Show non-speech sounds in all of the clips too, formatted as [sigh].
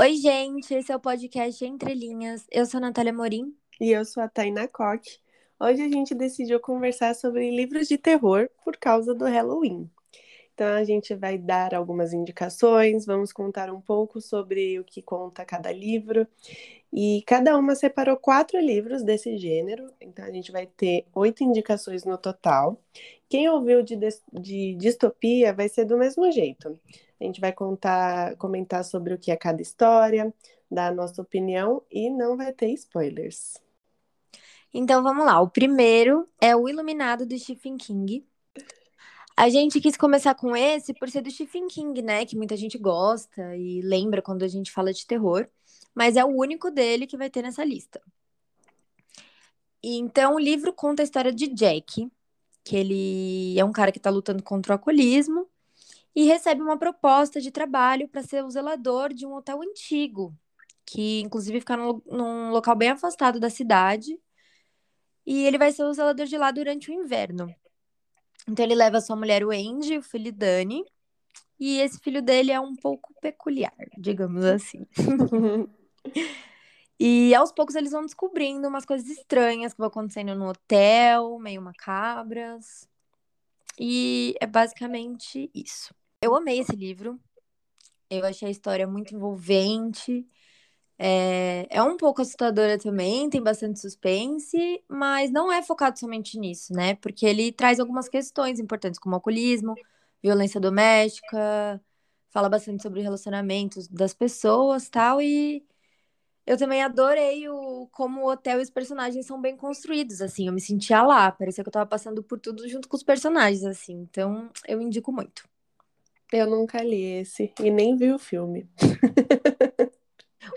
Oi, gente, esse é o podcast Entre Linhas. Eu sou a Natália Morim. E eu sou a Taina Koch. Hoje a gente decidiu conversar sobre livros de terror por causa do Halloween. Então a gente vai dar algumas indicações, vamos contar um pouco sobre o que conta cada livro. E cada uma separou quatro livros desse gênero, então a gente vai ter oito indicações no total. Quem ouviu de, de distopia vai ser do mesmo jeito. A gente vai contar, comentar sobre o que é cada história, dar a nossa opinião e não vai ter spoilers. Então vamos lá. O primeiro é O Iluminado do Stephen King. A gente quis começar com esse por ser do Stephen King, né? Que muita gente gosta e lembra quando a gente fala de terror. Mas é o único dele que vai ter nessa lista. Então o livro conta a história de Jack, que ele é um cara que está lutando contra o alcoolismo e recebe uma proposta de trabalho para ser o zelador de um hotel antigo, que inclusive fica num, num local bem afastado da cidade. E ele vai ser o zelador de lá durante o inverno. Então ele leva sua mulher Wendy, o filho Dani, e esse filho dele é um pouco peculiar, digamos assim. [laughs] e aos poucos eles vão descobrindo umas coisas estranhas que vão acontecendo no hotel, meio macabras. E é basicamente isso. Eu amei esse livro. Eu achei a história muito envolvente. É, é um pouco assustadora também, tem bastante suspense, mas não é focado somente nisso, né? Porque ele traz algumas questões importantes, como alcoolismo, violência doméstica, fala bastante sobre relacionamentos das pessoas tal, e eu também adorei o, como o hotel e os personagens são bem construídos, assim, eu me sentia lá, parecia que eu tava passando por tudo junto com os personagens, assim, então eu indico muito. Eu nunca li esse e nem vi o filme.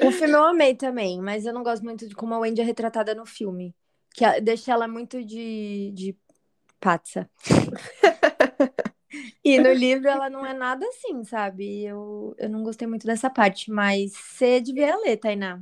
o filme eu amei também, mas eu não gosto muito de como a Wendy é retratada no filme. Que deixa ela muito de, de patsa. [laughs] [laughs] e no [laughs] livro ela não é nada assim, sabe? Eu, eu não gostei muito dessa parte, mas você devia ler, Tainá.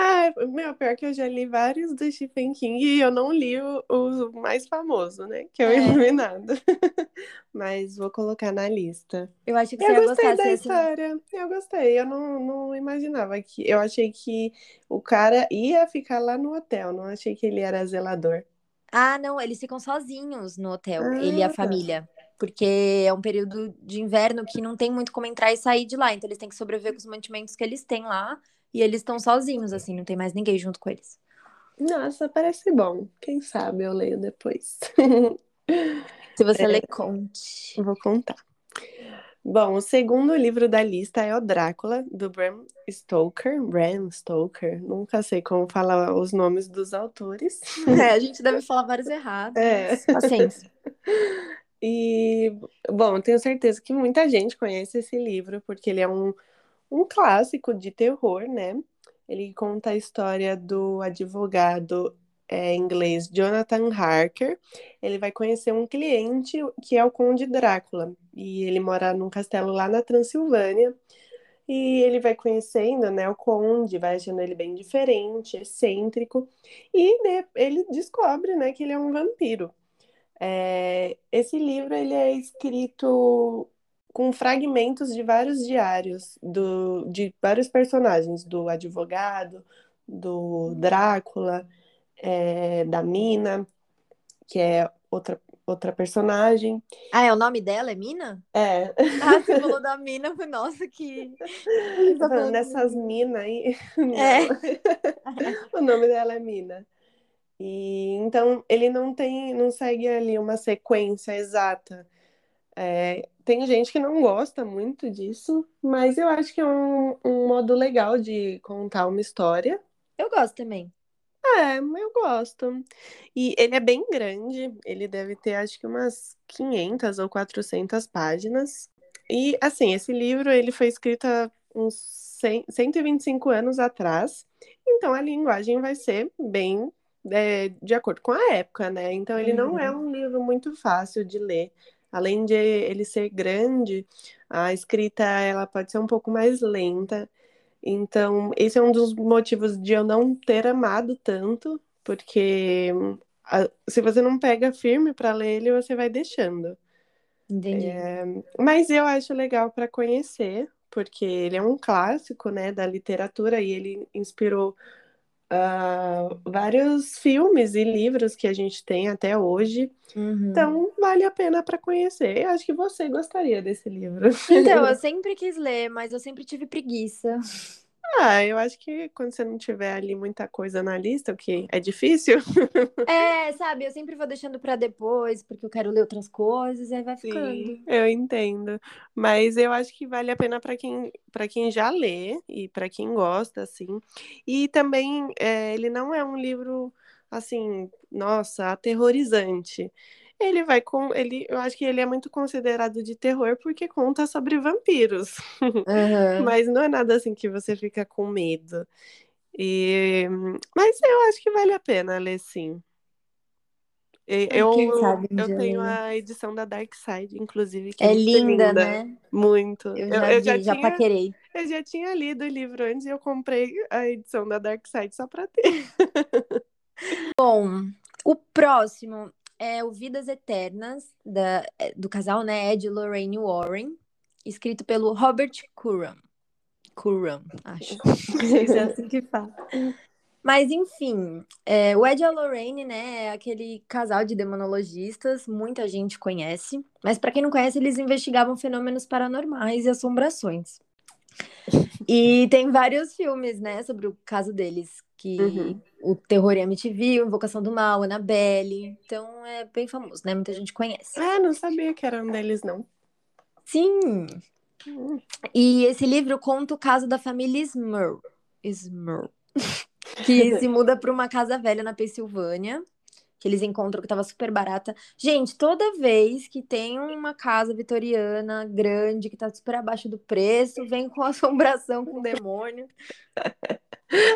Ah, meu, pior que eu já li vários do Stephen King e eu não li o, o mais famoso, né? Que é o é. Iluminado. [laughs] Mas vou colocar na lista. Eu acho que você eu ia gostei da história. Eu gostei. Eu não, não imaginava que. Eu achei que o cara ia ficar lá no hotel. Não achei que ele era zelador. Ah, não, eles ficam sozinhos no hotel, ah, ele e a tá. família. Porque é um período de inverno que não tem muito como entrar e sair de lá. Então eles têm que sobreviver com os mantimentos que eles têm lá. E eles estão sozinhos, assim, não tem mais ninguém junto com eles. Nossa, parece bom. Quem sabe eu leio depois. [laughs] Se você é, ler, conte. Vou contar. Bom, o segundo livro da lista é o Drácula, do Bram Stoker. Bram Stoker, nunca sei como falar os nomes dos autores. [laughs] É, a gente deve falar vários errados. É. Paciência. [laughs] E, bom, tenho certeza que muita gente conhece esse livro, porque ele é um um clássico de terror, né? Ele conta a história do advogado é, inglês Jonathan Harker. Ele vai conhecer um cliente que é o Conde Drácula e ele mora num castelo lá na Transilvânia. E ele vai conhecendo, né, o Conde, vai achando ele bem diferente, excêntrico, e ele descobre, né, que ele é um vampiro. É, esse livro ele é escrito com fragmentos de vários diários do, de vários personagens, do advogado, do Drácula, é, da Mina, que é outra, outra personagem. Ah, é o nome dela? É Mina? É. Ah, você falou da Mina, nossa, que. Tá dessas minas aí. É. [laughs] o nome dela é Mina. E então ele não tem, não segue ali uma sequência exata. É, tem gente que não gosta muito disso, mas eu acho que é um, um modo legal de contar uma história. Eu gosto também. É, eu gosto. E ele é bem grande, ele deve ter acho que umas 500 ou 400 páginas. E assim, esse livro ele foi escrito há uns 100, 125 anos atrás, então a linguagem vai ser bem é, de acordo com a época, né? Então ele uhum. não é um livro muito fácil de ler. Além de ele ser grande, a escrita ela pode ser um pouco mais lenta. Então, esse é um dos motivos de eu não ter amado tanto, porque se você não pega firme para ler ele, você vai deixando. Entendi. É, mas eu acho legal para conhecer, porque ele é um clássico, né, da literatura e ele inspirou uh, vários filmes e livros que a gente tem até hoje. Uhum. Então, vale a pena para conhecer. Eu acho que você gostaria desse livro. Então, eu [laughs] sempre quis ler, mas eu sempre tive preguiça. Ah, eu acho que quando você não tiver ali muita coisa na lista, o que é difícil. É, sabe, eu sempre vou deixando para depois, porque eu quero ler outras coisas, e aí vai ficando. Sim, eu entendo. Mas eu acho que vale a pena para quem, para quem já lê e para quem gosta, assim. E também é, ele não é um livro assim, nossa, aterrorizante ele vai com ele eu acho que ele é muito considerado de terror porque conta sobre vampiros. [laughs] Uhum. mas não é nada assim que você fica com medo. E mas eu acho que vale a pena ler sim. Ai, eu eu tenho a edição da Dark Side inclusive que É muito linda, né? muito. Eu eu, já eu vi, já já tinha paquerei. eu já tinha lido o livro antes e eu comprei a edição da Dark Side só para ter. [laughs] Bom, o próximo é o Vidas Eternas, da, é, do casal, né, Ed e Lorraine Warren, escrito pelo Robert Curran. Curran, acho. [laughs] É assim que fala. Mas, enfim, é, o Ed e a Lorraine, né, é aquele casal de demonologistas, muita gente conhece, mas para quem não conhece, eles investigavam fenômenos paranormais e assombrações. E tem vários filmes, né, sobre o caso deles, que Uhum. o Terror em MTV, o Invocação do Mal, Annabelle, então é bem famoso, né, muita gente conhece. ah não sabia que era um deles não Sim, Hum. e esse livro conta o caso da família Smurl, Smurl, [laughs] que [laughs] se muda para uma casa velha na Pensilvânia, que eles encontram que estava super barata. Gente, toda vez que tem uma casa vitoriana grande que tá super abaixo do preço, vem com assombração com demônio,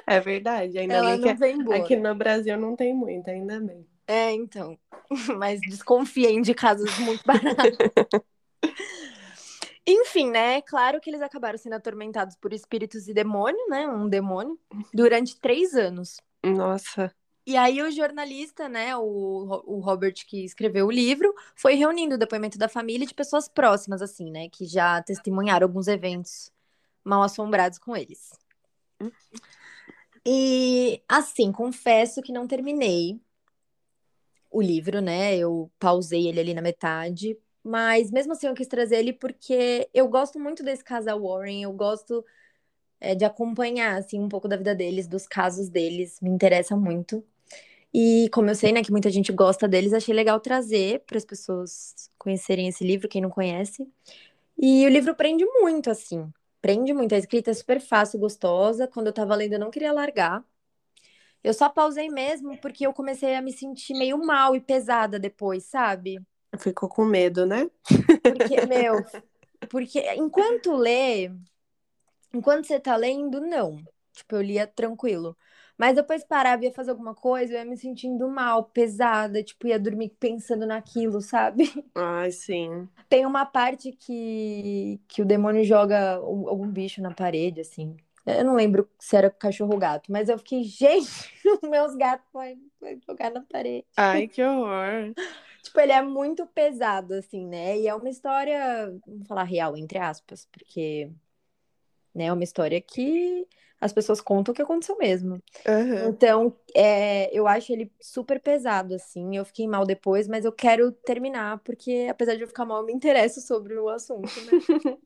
É verdade, ainda ela bem que embora. aqui no Brasil não tem muito, ainda bem. É, então. [laughs] Mas desconfiem de casas muito baratas. [laughs] Enfim, né? Claro que eles acabaram sendo atormentados por espíritos e demônio, né? Um demônio, durante três anos. Nossa, E aí o jornalista, né, o, o Robert que escreveu o livro, foi reunindo o depoimento da família e de pessoas próximas, assim, né, que já testemunharam alguns eventos mal assombrados com eles. E, assim, confesso que não terminei o livro, né, eu pausei ele ali na metade, mas mesmo assim eu quis trazer ele porque eu gosto muito desse casal Warren, eu gosto é, de acompanhar, assim, um pouco da vida deles, dos casos deles, me interessa muito. E como eu sei, né, que muita gente gosta deles, achei legal trazer para as pessoas conhecerem esse livro, quem não conhece. E o livro prende muito, assim. Prende muito. A escrita é super fácil, gostosa. Quando eu tava lendo, eu não queria largar. Eu só pausei mesmo porque eu comecei a me sentir meio mal e pesada depois, sabe? ficou com medo, né? Porque, meu, porque enquanto lê, enquanto você tá lendo, não. Tipo, eu lia tranquilo. Mas depois parava, ia fazer alguma coisa, eu ia me sentindo mal, pesada, tipo, ia dormir pensando naquilo, sabe? [laughs] Ai, sim. Tem uma parte que, que o demônio joga um- algum bicho na parede, assim. Eu não lembro se era cachorro ou gato, mas eu fiquei, [laughs] gente, meus gatos vão vão jogar na parede. Ai, que horror. [laughs] Tipo, ele é muito pesado, assim, né? E é uma história, vamos falar real, entre aspas, porque, né, é uma história que as pessoas contam o que aconteceu mesmo. Aham. Então, é, eu acho ele super pesado, assim. Eu fiquei mal depois, mas eu quero terminar, porque apesar de eu ficar mal, eu me interesso sobre o assunto, né? [laughs]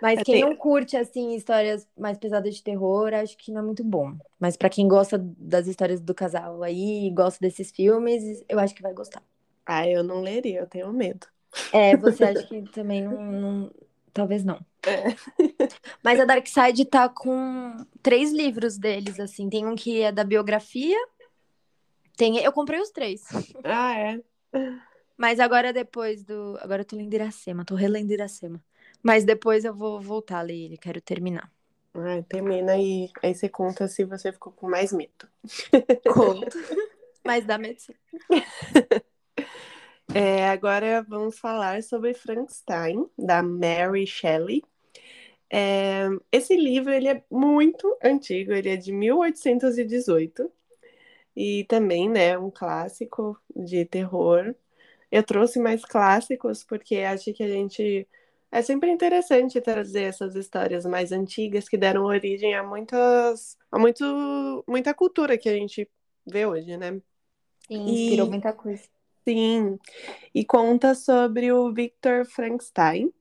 Mas É, quem não curte, assim, histórias mais pesadas de terror, acho que não é muito bom. Mas pra quem gosta das histórias do casal aí, gosta desses filmes, eu acho que vai gostar. Ai, eu não leria, eu tenho medo. É, [laughs] você acha que também não, não- Talvez não. É. [laughs] Mas a Dark Side tá com três livros deles, assim. Tem um que é da biografia. Tem... Eu comprei os três. [laughs] Ah, é. Mas agora depois do. Agora eu tô lendo Iracema, tô relendo Iracema. Mas depois eu vou voltar a ler ele, quero terminar. Ai, termina e aí você conta se você ficou com mais medo. [laughs] Conto. Mas dá medo. sim. É, agora vamos falar sobre Frankenstein, da Mary Shelley. É, esse livro ele é muito antigo, ele é de 1818 e também, né, um clássico de terror. Eu trouxe mais clássicos porque acho que a gente É sempre interessante trazer essas histórias mais antigas que deram origem a muitas, a muito, muita cultura que a gente vê hoje, né? Inspirou e, muita coisa. Sim, e conta sobre o Victor Frankenstein,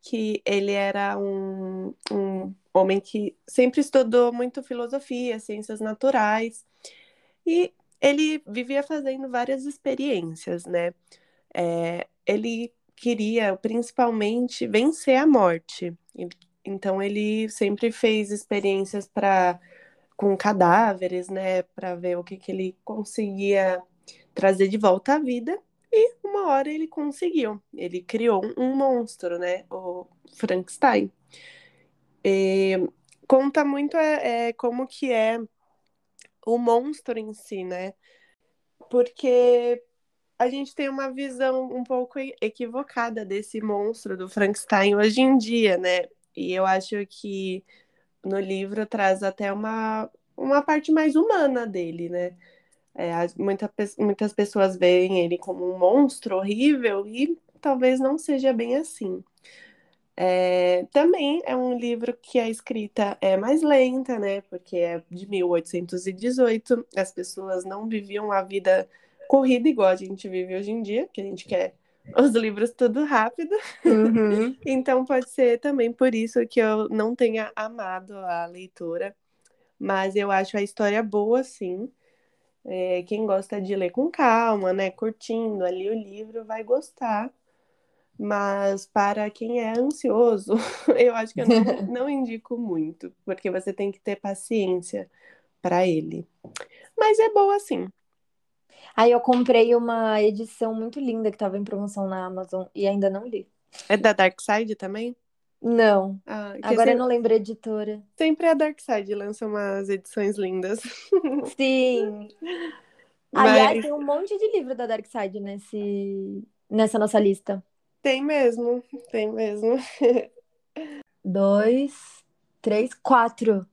que ele era um, um homem que sempre estudou muito filosofia, ciências naturais, e ele vivia fazendo várias experiências, né? É, ele queria principalmente vencer a morte. Então ele sempre fez experiências para com cadáveres, né, para ver o que, que ele conseguia trazer de volta à vida. E uma hora ele conseguiu. Ele criou um monstro, né, o Frankenstein. E conta muito é, é, como que é o monstro em si, né? Porque a gente tem uma visão um pouco equivocada desse monstro do Frankenstein hoje em dia, né? E eu acho que no livro traz até uma, uma parte mais humana dele, né? É, muita, muitas pessoas veem ele como um monstro horrível e talvez não seja bem assim. É, também é um livro que a escrita é mais lenta, né? Porque é de 1818, as pessoas não viviam a vida corrida igual a gente vive hoje em dia, que a gente quer os livros tudo rápido. Uhum. [laughs] então pode ser também por isso que eu não tenha amado a leitura. Mas eu acho a história boa, sim. É, quem gosta de ler com calma, né, curtindo ali o livro, vai gostar. Mas para quem é ansioso, [laughs] eu acho que eu não, [laughs] não indico muito, porque você tem que ter paciência para ele. Mas é boa sim. Aí eu comprei uma edição muito linda que estava em promoção na Amazon e ainda não li. É da Dark Side também? Não. Ah, Agora eu não lembro a editora. Sempre a Dark Side lança umas edições lindas. [laughs] Sim. Mas... Aliás, tem um monte de livro da Dark Side nesse... nessa nossa lista. Tem mesmo, tem mesmo. [laughs] Dois, três, quatro.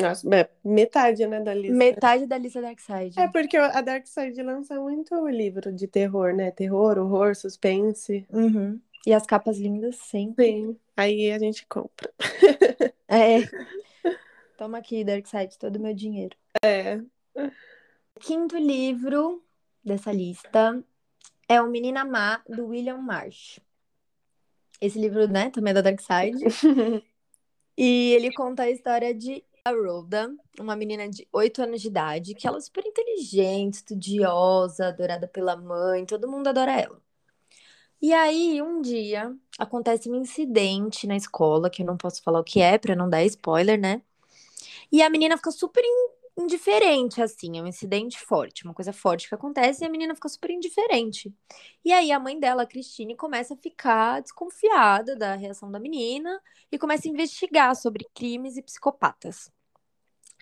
Nossa, é metade, né, da lista. Metade da lista Dark Side. É porque a Dark Side lança muito livro de terror, né? Terror, horror, suspense. Uhum. E as capas lindas, sempre. Sim, aí a gente compra. [laughs] É. [laughs] Toma aqui, Dark Side, todo o meu dinheiro. É. Quinto livro dessa lista é O Menina Má, do William Marsh. Esse livro, né, também é da Dark Side. [laughs] e ele conta a história de Rhoda, uma menina de 8 anos de idade, que ela é super inteligente, estudiosa, adorada pela mãe, todo mundo adora ela. E aí, um dia, acontece um incidente na escola, que eu não posso falar o que é, pra não dar spoiler, né? E a menina fica super indiferente, assim, é um incidente forte, uma coisa forte que acontece e a menina fica super indiferente. E aí a mãe dela, a Christine, começa a ficar desconfiada da reação da menina e começa a investigar sobre crimes e psicopatas.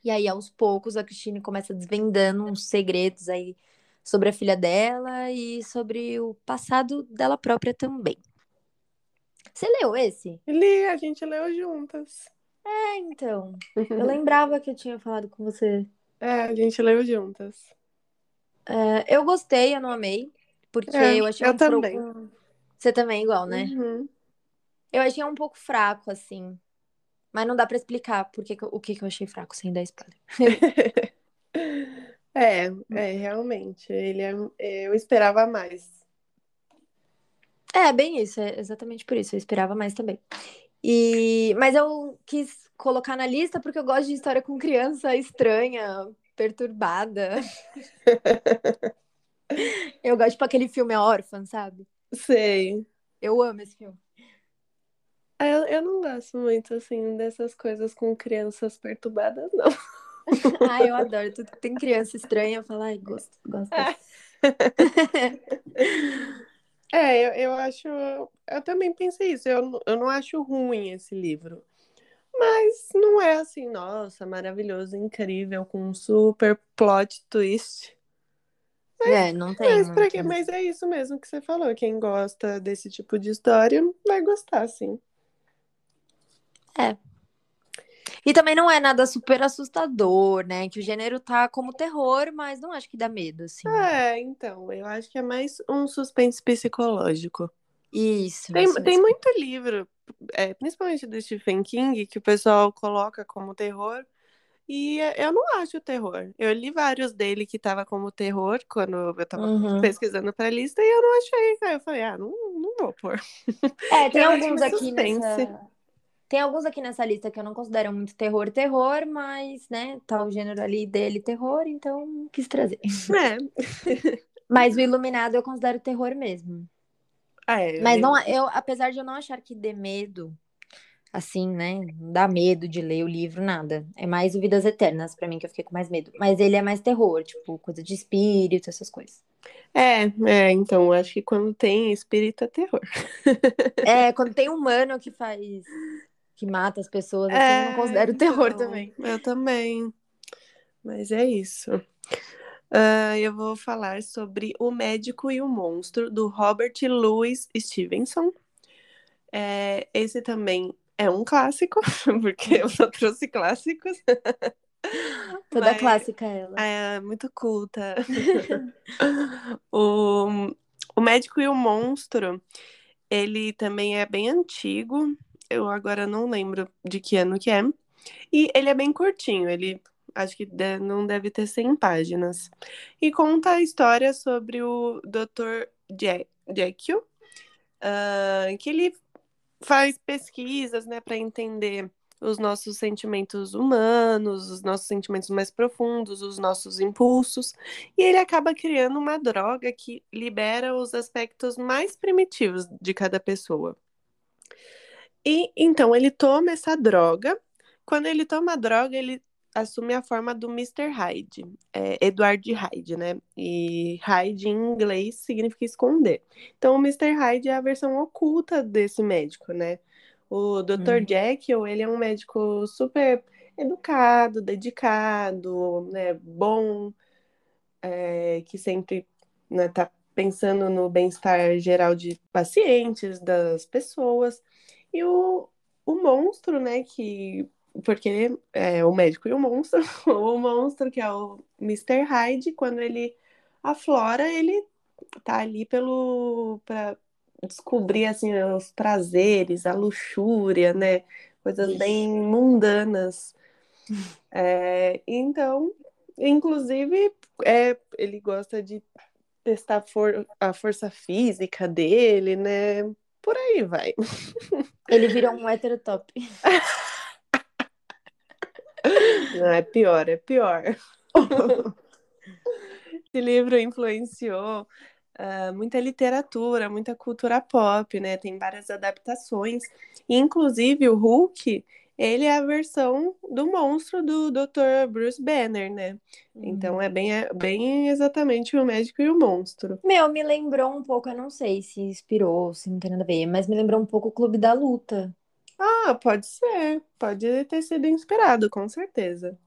E aí, aos poucos, a Christine começa desvendando uns segredos aí sobre a filha dela e sobre o passado dela própria também. Você leu esse? Li, a gente leu juntas. É, então. Eu lembrava que eu tinha falado com você. É, a gente leu juntas. É, eu gostei, eu não amei. Porque é, eu achei eu um também. pouco. Você também, igual, né? Uhum. Eu achei um pouco fraco, assim. Mas não dá para explicar porque, o que, que eu achei fraco sem dar spoiler. [laughs] é, é, realmente. Ele é, eu esperava mais. É, bem isso, é exatamente por isso. Eu esperava mais também. E, mas eu quis colocar na lista porque eu gosto de história com criança estranha, perturbada. [laughs] eu gosto, tipo, aquele filme Órfã, sabe? Sei. Eu amo esse filme. Ah, eu, eu não gosto muito, assim, dessas coisas com crianças perturbadas, não. [laughs] ah, eu adoro. Tudo que tem criança estranha, eu falo, ai, gosto, gosto. [laughs] É, eu, eu acho. Eu também pensei isso. Eu, eu não acho ruim esse livro. Mas não é assim, nossa, maravilhoso, incrível, com um super plot twist. Mas, é, não tem. Mas, pra quê? mas é isso mesmo que você falou. Quem gosta desse tipo de história vai gostar, sim. É, e também não é nada super assustador, né? Que o gênero tá como terror, mas não acho que dá medo, assim. É, então, eu acho que é mais um suspense psicológico. Isso. Tem, isso tem muito livro, é, principalmente do Stephen King, que o pessoal coloca como terror. E é, eu não acho terror. Eu li vários dele que tava como terror quando eu tava Uhum. pesquisando pra lista e eu não achei. Aí eu falei, ah, não, não vou pôr. É, [laughs] tem Eu alguns aqui nessa. Tem alguns aqui nessa lista que eu não considero muito terror, terror, mas, né, tá o gênero ali dele terror, então quis trazer. É, [laughs] Mas o Iluminado eu considero terror mesmo. é Mas eu- não, eu, apesar de eu não achar que dê medo, assim, né? Não dá medo de ler o livro, nada. É mais o Vidas Eternas, pra mim, que eu fiquei com mais medo. Mas ele é mais terror, tipo, coisa de espírito, essas coisas. É, é, então, acho que quando tem espírito é terror. É, [laughs] quando tem humano que faz. Que mata as pessoas, assim, eu não considero terror também. Eu também. Mas é isso. Ah, eu vou falar sobre O Médico e o Monstro, do Robert Louis Stevenson. É, esse também é um clássico, [laughs] porque eu só trouxe clássicos. [laughs] Toda Mas- clássica ela. É muito culta. [laughs] o, o Médico e o Monstro, ele também é bem antigo. Eu agora não lembro de que ano que é. E ele é bem curtinho, ele acho que não deve ter 100 páginas. E conta a história sobre o Dr. Je- Jekyll, ah, que ele faz pesquisas, né, para entender os nossos sentimentos humanos, os nossos sentimentos mais profundos, os nossos impulsos, e ele acaba criando uma droga que libera os aspectos mais primitivos de cada pessoa. E então ele toma essa droga. Quando ele toma a droga, ele assume a forma do Mr. Hyde, é, Edward Hyde, né? E Hyde em inglês significa esconder. Então o Mr. Hyde é a versão oculta desse médico, né? O Dr. Hum. Jekyll, ele é um médico super educado, dedicado, né? Bom, é, que sempre né, tá pensando no bem-estar geral de pacientes, das pessoas. E o, o monstro, né, que... Porque é o médico e o monstro. [laughs] O monstro, que é o Mr. Hyde, quando ele aflora, ele tá ali pelo... Pra descobrir, assim, os prazeres, a luxúria, né? Coisas bem mundanas. [laughs] É, então, inclusive, é, ele gosta de testar for- a força física dele, né? Por aí vai. Ele virou um hétero top. Não, é pior, é pior. [laughs] Esse livro influenciou ah, muita literatura, muita cultura pop, né? Tem várias adaptações. Inclusive, o Hulk, ele é a versão do monstro do Dr. Bruce Banner, né? Então, é bem, é bem exatamente o médico e o monstro. Meu, me lembrou um pouco, eu não sei se inspirou, se não tem nada a ver, mas me lembrou um pouco o Clube da Luta. Ah, pode ser. Pode ter sido inspirado, com certeza.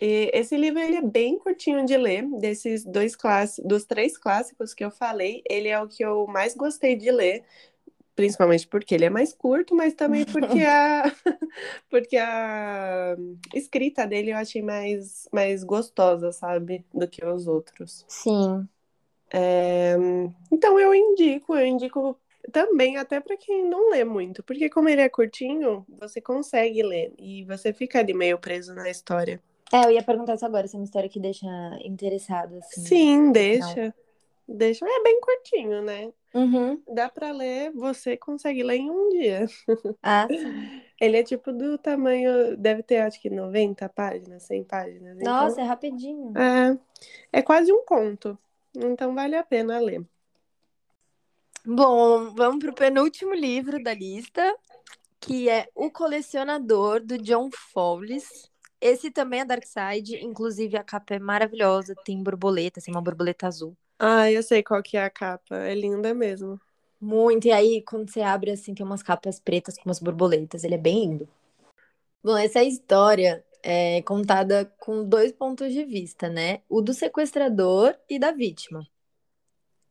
E esse livro ele é bem curtinho de ler. Desses dois clássicos, dos três clássicos que eu falei, ele é o que eu mais gostei de ler, principalmente porque ele é mais curto, mas também [laughs] porque a [laughs] porque a escrita dele eu achei mais mais gostosa, sabe, do que os outros. Sim. É, Então eu indico, eu indico também até para quem não lê muito, porque como ele é curtinho, você consegue ler e você fica ali meio preso na história. É, eu ia perguntar isso agora, se é uma história que deixa interessado, assim. Sim, deixa. Deixa. É bem curtinho, né? Uhum. Dá para ler, você consegue ler em um dia. Ah, [laughs] sim. Ele é tipo do tamanho, deve ter acho que 90 páginas, 100 páginas. Então, Nossa, é rapidinho. é, é quase um conto. Então vale a pena ler. Bom, vamos pro penúltimo livro da lista, que é O Colecionador, do John Fowles. Esse também é Dark Side, inclusive a capa é maravilhosa, tem borboleta, assim, uma borboleta azul. Ah, eu sei qual que é a capa. É linda mesmo. Muito, e aí quando você abre assim, tem umas capas pretas com umas borboletas, ele é bem lindo. Bom, essa história é contada com dois pontos de vista, né? O do sequestrador e da vítima.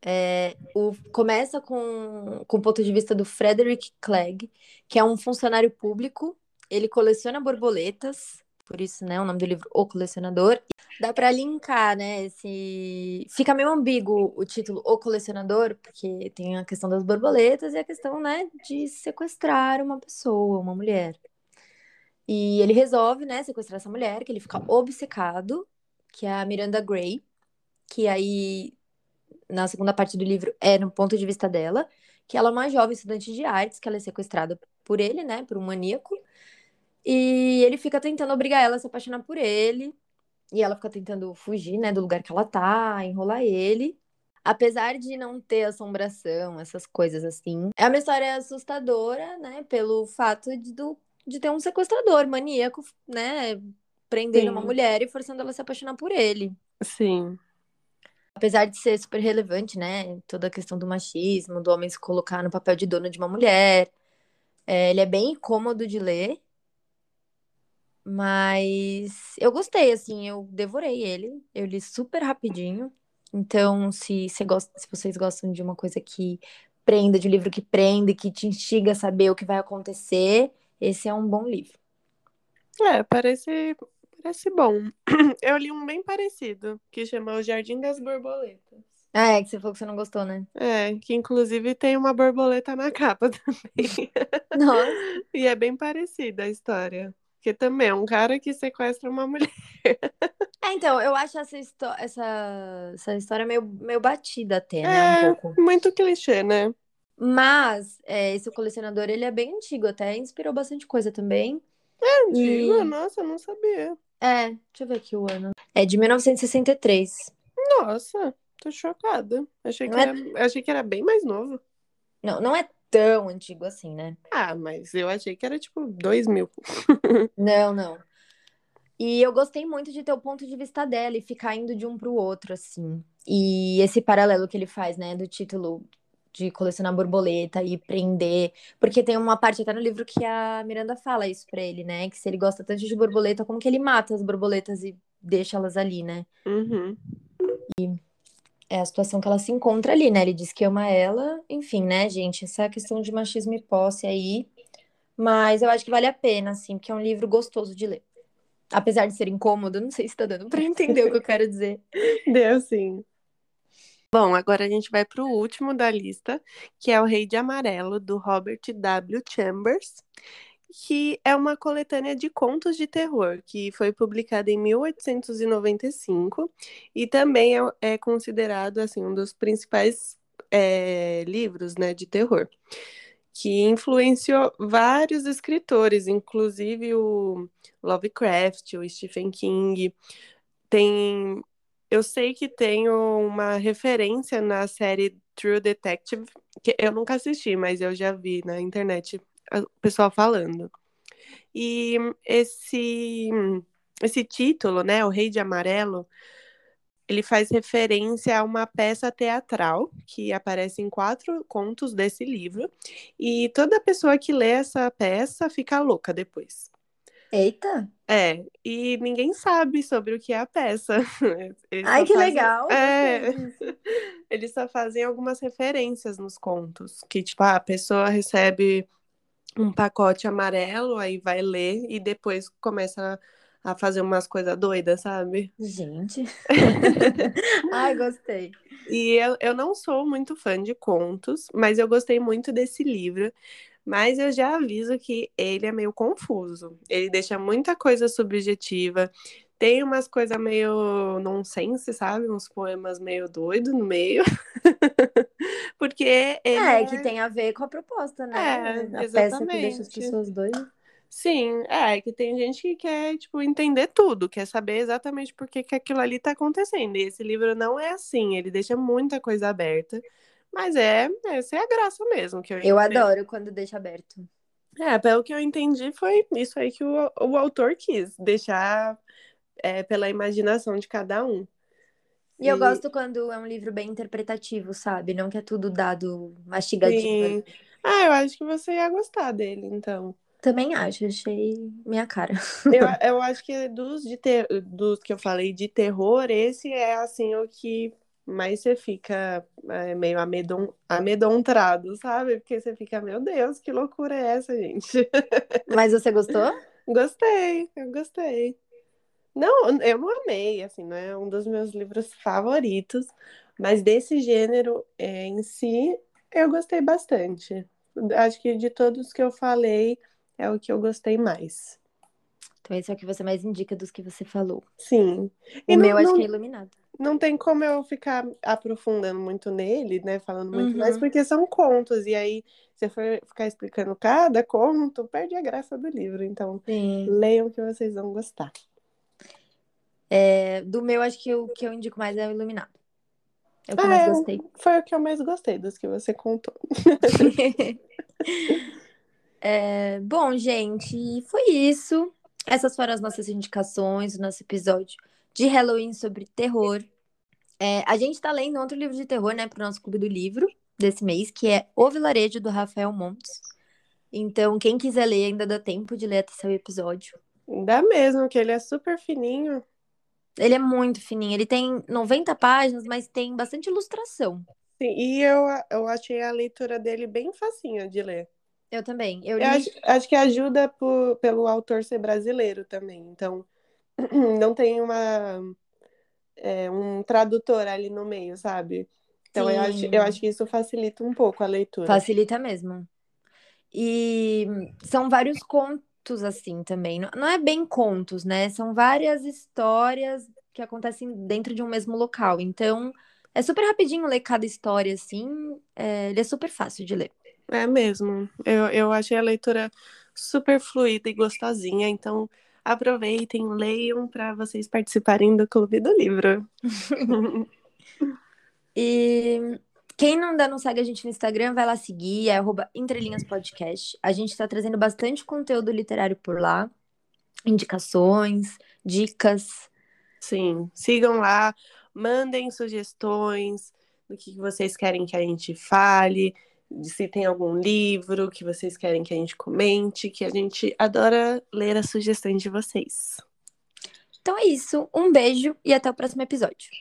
É, o, começa com, com o ponto de vista do Frederick Clegg, que é um funcionário público. Ele coleciona borboletas por isso, né, o nome do livro O Colecionador. Dá para linkar, né, esse... Fica meio ambíguo o título O Colecionador, porque tem a questão das borboletas e a questão, né, de sequestrar uma pessoa, uma mulher. E ele resolve, né, sequestrar essa mulher, que ele fica obcecado, que é a Miranda Gray, que aí, na segunda parte do livro, é no ponto de vista dela, que ela é uma jovem estudante de artes, que ela é sequestrada por ele, né, por um maníaco, e ele fica tentando obrigar ela a se apaixonar por ele. E ela fica tentando fugir, né, do lugar que ela tá, enrolar ele. Apesar de não ter assombração, essas coisas assim. É uma história assustadora, né, pelo fato de, do, de ter um sequestrador maníaco, né, prendendo Sim. uma mulher e forçando ela a se apaixonar por ele. Sim. Apesar de ser super relevante, né, toda a questão do machismo, do homem se colocar no papel de dono de uma mulher. É, ele é bem incômodo de ler. Mas eu gostei, assim, eu devorei ele. Eu li super rapidinho. Então, se, você gosta, se vocês gostam de uma coisa que prenda, de um livro que prende, que te instiga a saber o que vai acontecer, esse é um bom livro. É, parece, parece bom. [clears throat] Eu li um bem parecido, que chama O Jardim das Borboletas. Ah, é, que você falou que você não gostou, né? É, que inclusive tem uma borboleta na capa [laughs] também. Nossa. e é bem parecida a história. Porque também é um cara que sequestra uma [laughs] mulher. É, então, eu acho essa, essa, essa história meio, meio batida até, né? É, um pouco. muito clichê, né? Mas é, esse colecionador, ele é bem antigo, até inspirou bastante coisa também. É antigo? E... Nossa, eu não sabia. É, deixa eu ver aqui o ano. É de 1963. Nossa, tô chocada. Achei que, é... era, achei que era bem mais novo. Não, não é tão antigo assim, né? Ah, mas eu achei que era tipo dois mil. [laughs] não, não. E eu gostei muito de ter o ponto de vista dela e ficar indo de um pro outro, assim. E esse paralelo que ele faz, né, do título de colecionar borboleta e prender. Porque tem uma parte até no livro que a Miranda fala isso pra ele, né? Que se ele gosta tanto de borboleta, como que ele mata as borboletas e deixa elas ali, né? Uhum. E é a situação que ela se encontra ali, né? Ele diz que ama ela, enfim, né, gente? Essa questão de machismo e posse aí. Mas eu acho que vale a pena, assim, porque é um livro gostoso de ler. Apesar de ser incômodo, não sei se tá dando pra [laughs] entender o que eu quero dizer. Deu sim. Bom, agora a gente vai para o último da lista, que é O Rei de Amarelo, do Robert W. Chambers que é uma coletânea de contos de terror, que foi publicada em 1895 e também é, é considerado assim um dos principais é, livros né, de terror, que influenciou vários escritores, inclusive o Lovecraft, o Stephen King. Tem, eu sei que tem uma referência na série True Detective, que eu nunca assisti, mas eu já vi na internet o pessoal falando. E esse, esse título, né, O Rei de Amarelo, ele faz referência a uma peça teatral que aparece em quatro contos desse livro. E toda pessoa que lê essa peça fica louca depois. Eita! É, e ninguém sabe sobre o que é a peça. [laughs] Eles Ai, que fazem... legal! É, eles só fazem algumas referências nos contos. Que, tipo, a pessoa recebe um pacote amarelo, aí vai ler e depois começa a fazer umas coisas doidas, sabe? Gente. [laughs] Ai, gostei. E eu, eu não sou muito fã de contos, mas eu gostei muito desse livro. Mas eu já aviso que ele é meio confuso. Ele deixa muita coisa subjetiva. Tem umas coisas meio nonsense, sabe? Uns poemas meio doidos no meio. [laughs] Porque ele. É, é, que tem a ver com a proposta, né? É, a exatamente. peça que deixa as pessoas doidas. Sim, é que tem gente que quer, tipo, entender tudo, quer saber exatamente por que, que aquilo ali tá acontecendo. E esse livro não é assim, ele deixa muita coisa aberta. Mas é, essa é a graça mesmo que eu Eu adoro quando deixa aberto. É, pelo que eu entendi, foi isso aí que o, o autor quis, deixar é, pela imaginação de cada um. E, e, eu gosto quando é um livro bem interpretativo, sabe? Não que é tudo dado mastigadinho. Sim. Ah, eu acho que você ia gostar dele, então. Também acho, achei minha cara. Eu, [laughs] eu acho que dos, de ter, dos que eu falei de terror, esse é assim o que mais você fica é, meio amedon, amedrontado, sabe? Porque você fica, meu Deus, que loucura é essa, gente? [laughs] Mas você gostou? Gostei, eu gostei. Não, eu não amei, assim, não é um dos meus livros favoritos, mas desse gênero é, em si, eu gostei bastante. Acho que de todos que eu falei, é o que eu gostei mais. Então, esse é o que você mais indica dos que você falou. Sim. O E não- meu acho não- que é iluminado. não tem como eu ficar aprofundando muito nele, né? Falando muito Uhum. mais, porque são contos. E aí, se eu for ficar explicando cada conto, perde a graça do livro. Então, Sim. leiam que vocês vão gostar. É, do meu, acho que o que eu indico mais é o iluminado. É o que eu Ah, mais é. gostei. Foi o que eu mais gostei dos que você contou. [laughs] É, bom, gente, foi isso. Essas foram as nossas indicações do nosso episódio de Halloween sobre terror. É, a gente tá lendo outro livro de terror, né, pro nosso clube do livro desse mês, que é O Vilarejo, do Rafael Montes. Então, quem quiser ler, ainda dá tempo de ler até seu episódio. Dá mesmo, que ele é super fininho. Ele é muito fininho, ele tem 90 páginas, mas tem bastante ilustração. Sim, e eu, eu achei a leitura dele bem facinha de ler. Eu também. Eu Eu li. acho, acho que ajuda por- pelo autor ser brasileiro também. Então, [clears throat] não tem uma, é, um tradutor ali no meio, sabe? Então, eu acho, eu acho que isso facilita um pouco a leitura. Facilita mesmo. E são vários contos assim também. Não não é bem contos, né? São várias histórias que acontecem dentro de um mesmo local. Então, é super rapidinho ler cada história assim. É, ele é super fácil de ler. É mesmo. Eu, eu achei a leitura super fluida e gostosinha. Então, aproveitem, leiam para vocês participarem do Clube do Livro. [laughs] E quem não ainda não segue a gente no Instagram, vai lá seguir, é arroba Entrelinhas Podcast. A gente está trazendo bastante conteúdo literário por lá, indicações, dicas. Sim, sigam lá, mandem sugestões do que vocês querem que a gente fale, de se tem algum livro que vocês querem que a gente comente, que a gente adora ler as sugestões de vocês. Então é isso, um beijo e até o próximo episódio.